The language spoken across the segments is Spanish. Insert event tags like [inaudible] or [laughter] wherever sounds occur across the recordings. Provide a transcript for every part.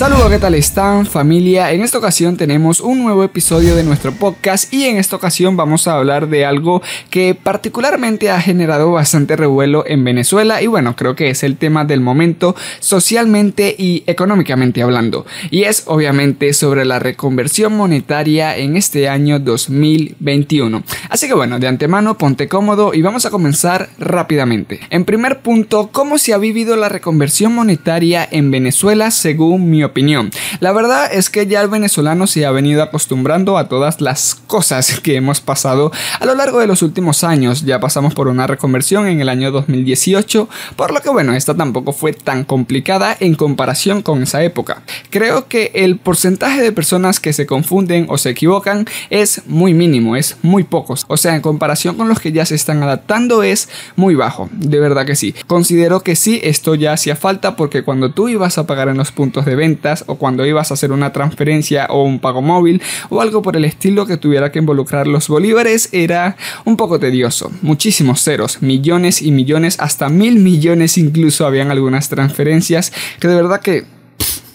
Saludos, ¿qué tal están familia? En esta ocasión tenemos un nuevo episodio de nuestro podcast y en esta ocasión vamos a hablar de algo que particularmente ha generado bastante revuelo en Venezuela y bueno, creo que es el tema del momento socialmente y económicamente hablando y es obviamente sobre la reconversión monetaria en este año 2021. Así que bueno, de antemano ponte cómodo y vamos a comenzar rápidamente. En primer punto, ¿cómo se ha vivido la reconversión monetaria en Venezuela según mi opinión. La verdad es que ya el venezolano se ha venido acostumbrando a todas las cosas [laughs] que hemos pasado a lo largo de los últimos años. Ya pasamos por una reconversión en el año 2018, por lo que bueno, esta tampoco fue tan complicada en comparación con esa época. Creo que el porcentaje de personas que se confunden o se equivocan es muy mínimo, es muy pocos. O sea, en comparación con los que ya se están adaptando es muy bajo. De verdad que sí. Considero que sí, esto ya hacía falta porque cuando tú ibas a pagar en los puntos de venta, o cuando ibas a hacer una transferencia o un pago móvil o algo por el estilo que tuviera que involucrar los bolívares era un poco tedioso. Muchísimos ceros, millones y millones, hasta mil millones incluso habían algunas transferencias que de verdad que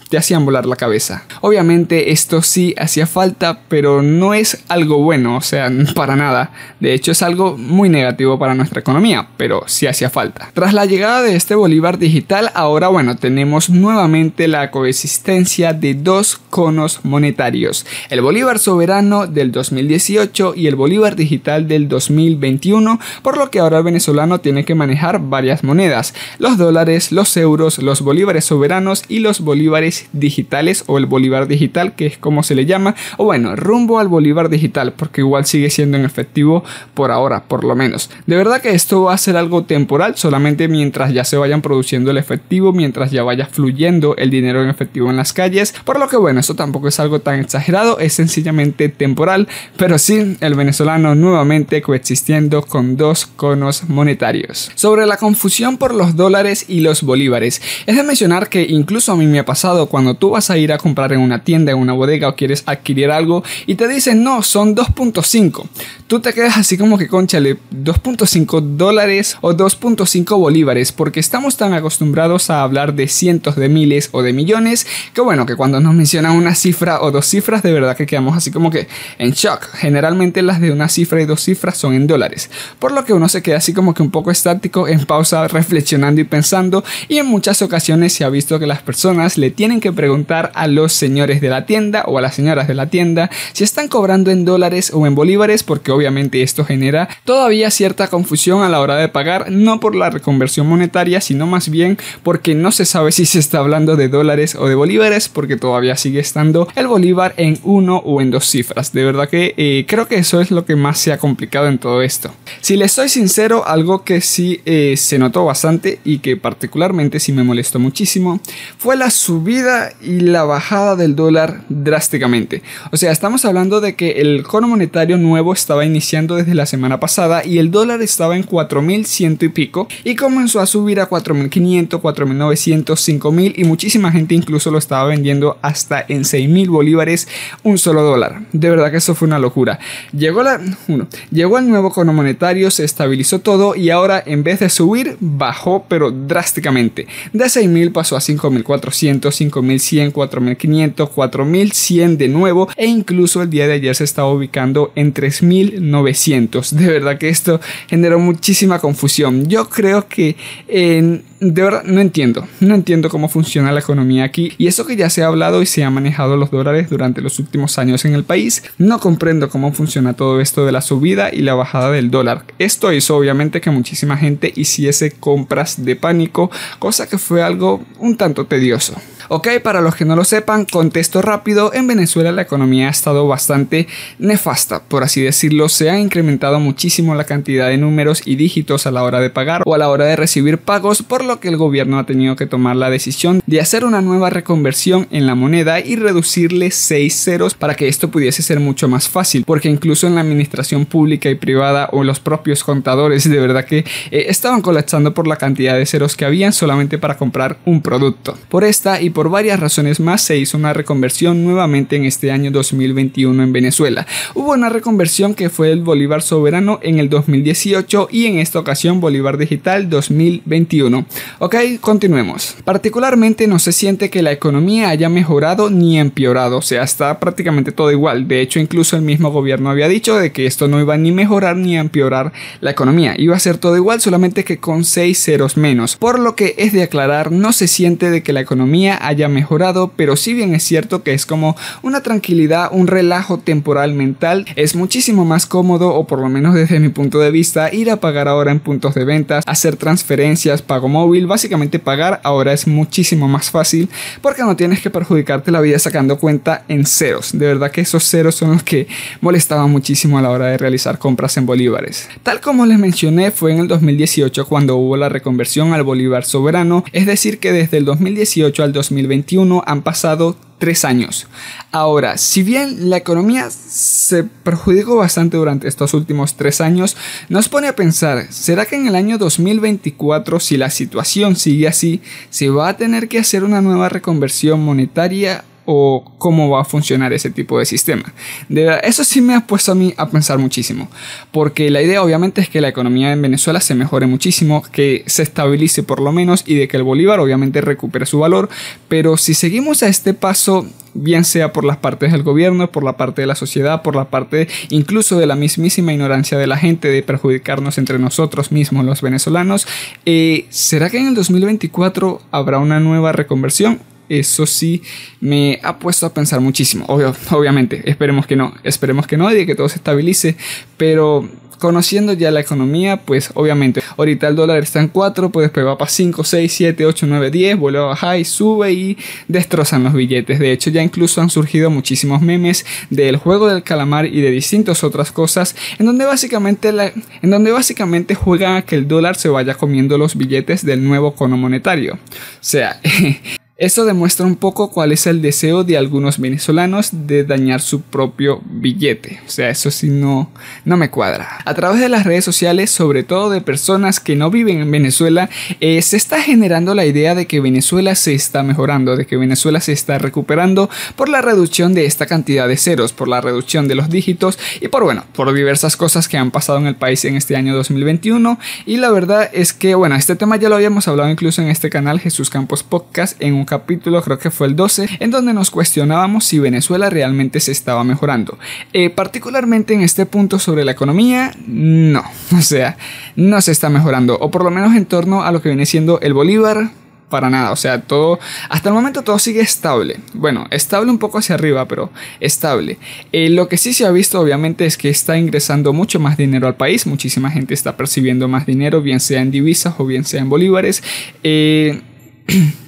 te hacían volar la cabeza. Obviamente esto sí hacía falta, pero no es algo bueno, o sea, [laughs] para nada. De hecho es algo muy negativo para nuestra economía, pero sí hacía falta. Tras la llegada de este Bolívar digital, ahora bueno, tenemos nuevamente la coexistencia de dos conos monetarios. El Bolívar soberano del 2018 y el Bolívar digital del 2021, por lo que ahora el venezolano tiene que manejar varias monedas, los dólares, los euros, los bolívares soberanos y los bolívares digitales o el bolívar digital, que es como se le llama, o bueno, rumbo al bolívar digital, porque igual sigue siendo en efectivo por ahora, por lo menos. De verdad que esto va a ser algo temporal, solamente mientras ya se vayan produciendo el efectivo, mientras ya vaya fluyendo el dinero en efectivo en las calles, por lo que bueno, esto tampoco es algo tan exagerado, es sencillamente temporal, pero sí el venezolano nuevamente coexistiendo con dos conos monetarios. Sobre la confusión por los dólares y los bolívares, es de mencionar que incluso a mí me ha pasado cuando tú vas a ir a comprar en una tienda, en una bodega o quieres adquirir algo y te dicen no, son 2.5. Tú te quedas así como que conchale, 2.5 dólares o 2.5 bolívares porque estamos tan acostumbrados a hablar de cientos de miles o de millones que bueno, que cuando nos mencionan una cifra o dos cifras de verdad que quedamos así como que en shock. Generalmente las de una cifra y dos cifras son en dólares. Por lo que uno se queda así como que un poco estático, en pausa, reflexionando y pensando y en muchas ocasiones se ha visto que las personas le tienen que preguntar a los señores de la tienda o a las señoras de la tienda si están cobrando en dólares o en bolívares porque obviamente esto genera todavía cierta confusión a la hora de pagar, no por la reconversión monetaria, sino más bien porque no se sabe si se está hablando de dólares o de bolívares porque todavía sigue estando el bolívar en uno o en dos cifras. De verdad que eh, creo que eso es lo que más se ha complicado en todo esto. Si les soy sincero, algo que sí eh, se notó bastante y que particularmente sí me molestó muchísimo fue la subida y la bajada del dólar drásticamente. O sea, estamos hablando de que el cono monetario nuevo estaba iniciando desde la semana pasada y el dólar estaba en 4100 y pico y comenzó a subir a 4500, 4900, 5000 y muchísima gente incluso lo estaba vendiendo hasta en 6000 bolívares un solo dólar. De verdad que eso fue una locura. Llegó la uno, llegó el nuevo cono monetario, se estabilizó todo y ahora en vez de subir bajó pero drásticamente. De 6000 pasó a 5400, 5100, 4500, 4100 de nuevo e incluso el día de ayer se estaba ubicando en 3900. De verdad que esto generó muchísima confusión. Yo creo que en de verdad no entiendo, no entiendo cómo funciona la economía aquí y eso que ya se ha hablado y se ha manejado los dólares durante los últimos años en el país, no comprendo cómo funciona todo esto de la subida y la bajada del dólar. Esto hizo obviamente que muchísima gente hiciese compras de pánico, cosa que fue algo un tanto tedioso. Ok, para los que no lo sepan, contesto rápido, en Venezuela la economía ha estado bastante nefasta, por así decirlo, se ha incrementado muchísimo la cantidad de números y dígitos a la hora de pagar o a la hora de recibir pagos, por lo que el gobierno ha tenido que tomar la decisión de hacer una nueva reconversión en la moneda y reducirle 6 ceros para que esto pudiese ser mucho más fácil, porque incluso en la administración pública y privada o los propios contadores de verdad que eh, estaban colapsando por la cantidad de ceros que habían solamente para comprar un producto. Por esta y por varias razones más se hizo una reconversión nuevamente en este año 2021 en Venezuela. Hubo una reconversión que fue el Bolívar soberano en el 2018 y en esta ocasión Bolívar digital 2021. Ok, continuemos. Particularmente no se siente que la economía haya mejorado ni empeorado, o sea, está prácticamente todo igual. De hecho, incluso el mismo gobierno había dicho de que esto no iba ni mejorar ni a empeorar la economía, iba a ser todo igual, solamente que con 6 ceros menos. Por lo que es de aclarar, no se siente de que la economía haya mejorado, pero si bien es cierto que es como una tranquilidad, un relajo temporal mental, es muchísimo más cómodo, o por lo menos desde mi punto de vista, ir a pagar ahora en puntos de ventas, hacer transferencias, pago móvil, básicamente pagar ahora es muchísimo más fácil porque no tienes que perjudicarte la vida sacando cuenta en ceros. De verdad que esos ceros son los que molestaban muchísimo a la hora de realizar compras en bolívares. Tal como les mencioné, fue en el 2018 cuando hubo la reconversión al bolívar soberano, es decir que desde el 2018 al 2021 han pasado tres años. Ahora, si bien la economía se perjudicó bastante durante estos últimos tres años, nos pone a pensar, ¿será que en el año 2024, si la situación sigue así, se va a tener que hacer una nueva reconversión monetaria o cómo va a funcionar ese tipo de sistema. De eso sí me ha puesto a mí a pensar muchísimo, porque la idea obviamente es que la economía en Venezuela se mejore muchísimo, que se estabilice por lo menos y de que el bolívar obviamente recupere su valor, pero si seguimos a este paso bien sea por las partes del gobierno, por la parte de la sociedad, por la parte incluso de la mismísima ignorancia de la gente de perjudicarnos entre nosotros mismos los venezolanos, eh, ¿será que en el 2024 habrá una nueva reconversión? Eso sí me ha puesto a pensar muchísimo. obviamente, esperemos que no, esperemos que no y que todo se estabilice, pero conociendo ya la economía, pues obviamente ahorita el dólar está en 4, pues después va para 5, 6, 7, 8, 9, 10, vuelve a bajar y sube y destrozan los billetes. De hecho, ya incluso han surgido muchísimos memes del juego del calamar y de distintas otras cosas en donde básicamente la, en donde básicamente juegan a que el dólar se vaya comiendo los billetes del nuevo cono monetario. O sea, [laughs] Esto demuestra un poco cuál es el deseo de algunos venezolanos de dañar su propio billete. O sea, eso sí no, no me cuadra. A través de las redes sociales, sobre todo de personas que no viven en Venezuela, eh, se está generando la idea de que Venezuela se está mejorando, de que Venezuela se está recuperando por la reducción de esta cantidad de ceros, por la reducción de los dígitos y por, bueno, por diversas cosas que han pasado en el país en este año 2021. Y la verdad es que, bueno, este tema ya lo habíamos hablado incluso en este canal Jesús Campos Podcast en capítulo, creo que fue el 12, en donde nos cuestionábamos si Venezuela realmente se estaba mejorando. Eh, particularmente en este punto sobre la economía, no, [laughs] o sea, no se está mejorando, o por lo menos en torno a lo que viene siendo el Bolívar, para nada. O sea, todo, hasta el momento todo sigue estable. Bueno, estable un poco hacia arriba, pero estable. Eh, lo que sí se ha visto, obviamente, es que está ingresando mucho más dinero al país. Muchísima gente está percibiendo más dinero, bien sea en divisas o bien sea en bolívares. Eh, [clears throat]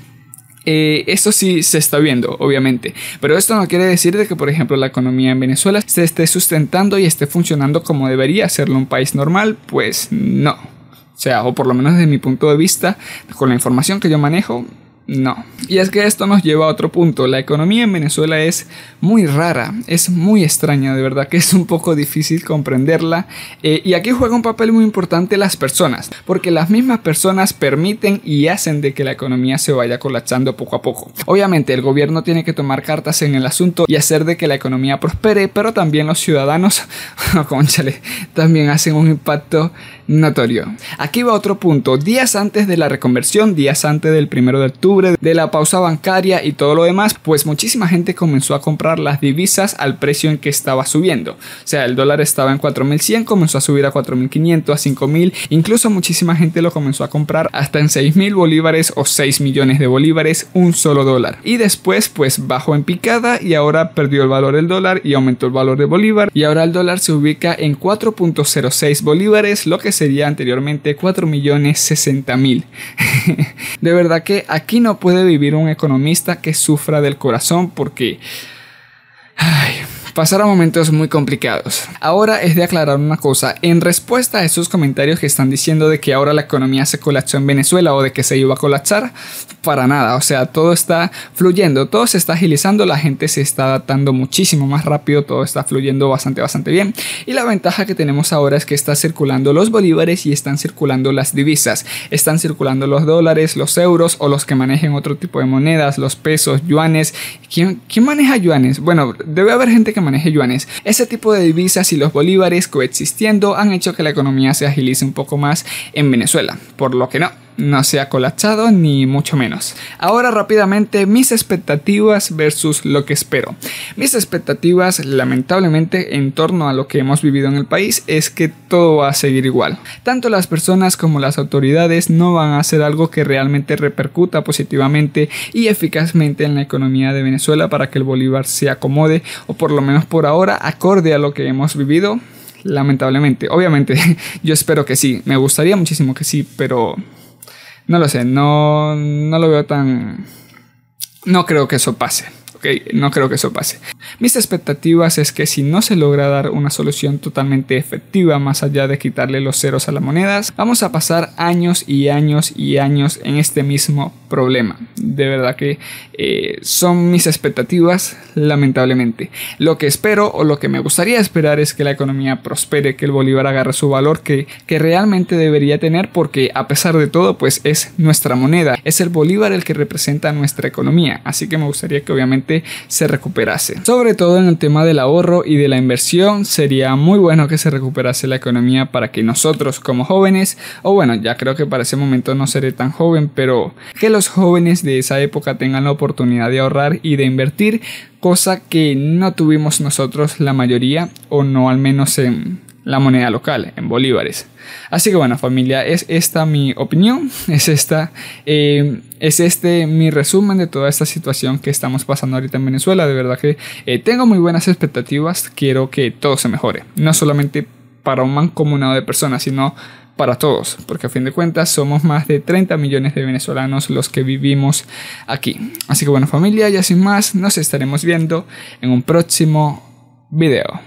Eh, esto sí se está viendo, obviamente. Pero esto no quiere decir de que, por ejemplo, la economía en Venezuela se esté sustentando y esté funcionando como debería hacerlo un país normal. Pues no. O sea, o por lo menos desde mi punto de vista, con la información que yo manejo, no. Y es que esto nos lleva a otro punto. La economía en Venezuela es muy rara, es muy extraña, de verdad que es un poco difícil comprenderla. Eh, y aquí juega un papel muy importante las personas, porque las mismas personas permiten y hacen de que la economía se vaya colapsando poco a poco. Obviamente el gobierno tiene que tomar cartas en el asunto y hacer de que la economía prospere, pero también los ciudadanos, [laughs] conchale, también hacen un impacto notorio. Aquí va otro punto. Días antes de la reconversión, días antes del primero de octubre, de la pausa bancaria y todo lo demás, pues muchísima gente comenzó a comprar las divisas al precio en que estaba subiendo. O sea, el dólar estaba en 4100, comenzó a subir a 4500, a 5000, incluso muchísima gente lo comenzó a comprar hasta en 6000 bolívares o 6 millones de bolívares, un solo dólar. Y después, pues bajó en picada y ahora perdió el valor del dólar y aumentó el valor de bolívar. Y ahora el dólar se ubica en 4.06 bolívares, lo que sería anteriormente 4 millones 60 mil. [laughs] de verdad que aquí no puede vivir un economista que sufra del corazón porque... pasaron momentos muy complicados. Ahora es de aclarar una cosa, en respuesta a esos comentarios que están diciendo de que ahora la economía se colapsó en Venezuela o de que se iba a colapsar, para nada, o sea, todo está fluyendo, todo se está agilizando, la gente se está adaptando muchísimo más rápido, todo está fluyendo bastante, bastante bien. Y la ventaja que tenemos ahora es que está circulando los bolívares y están circulando las divisas, están circulando los dólares, los euros o los que manejen otro tipo de monedas, los pesos, yuanes. ¿Quién, quién maneja yuanes? Bueno, debe haber gente que Ese tipo de divisas y los bolívares coexistiendo han hecho que la economía se agilice un poco más en Venezuela, por lo que no no se ha colapsado ni mucho menos. Ahora rápidamente mis expectativas versus lo que espero. Mis expectativas lamentablemente en torno a lo que hemos vivido en el país es que todo va a seguir igual. Tanto las personas como las autoridades no van a hacer algo que realmente repercuta positivamente y eficazmente en la economía de Venezuela para que el bolívar se acomode o por lo menos por ahora acorde a lo que hemos vivido lamentablemente. Obviamente, [laughs] yo espero que sí, me gustaría muchísimo que sí, pero no lo sé, no, no lo veo tan... No creo que eso pase. No creo que eso pase. Mis expectativas es que si no se logra dar una solución totalmente efectiva más allá de quitarle los ceros a las monedas, vamos a pasar años y años y años en este mismo problema. De verdad que eh, son mis expectativas, lamentablemente. Lo que espero o lo que me gustaría esperar es que la economía prospere, que el bolívar agarre su valor que, que realmente debería tener porque a pesar de todo pues es nuestra moneda. Es el bolívar el que representa nuestra economía. Así que me gustaría que obviamente se recuperase. Sobre todo en el tema del ahorro y de la inversión, sería muy bueno que se recuperase la economía para que nosotros como jóvenes, o bueno, ya creo que para ese momento no seré tan joven, pero que los jóvenes de esa época tengan la oportunidad de ahorrar y de invertir, cosa que no tuvimos nosotros la mayoría, o no al menos en la moneda local, en bolívares. Así que bueno familia, es esta mi opinión, [laughs] es esta, eh, es este mi resumen de toda esta situación que estamos pasando ahorita en Venezuela. De verdad que eh, tengo muy buenas expectativas, quiero que todo se mejore, no solamente para un mancomunado de personas, sino para todos, porque a fin de cuentas somos más de 30 millones de venezolanos los que vivimos aquí. Así que bueno familia, ya sin más, nos estaremos viendo en un próximo video.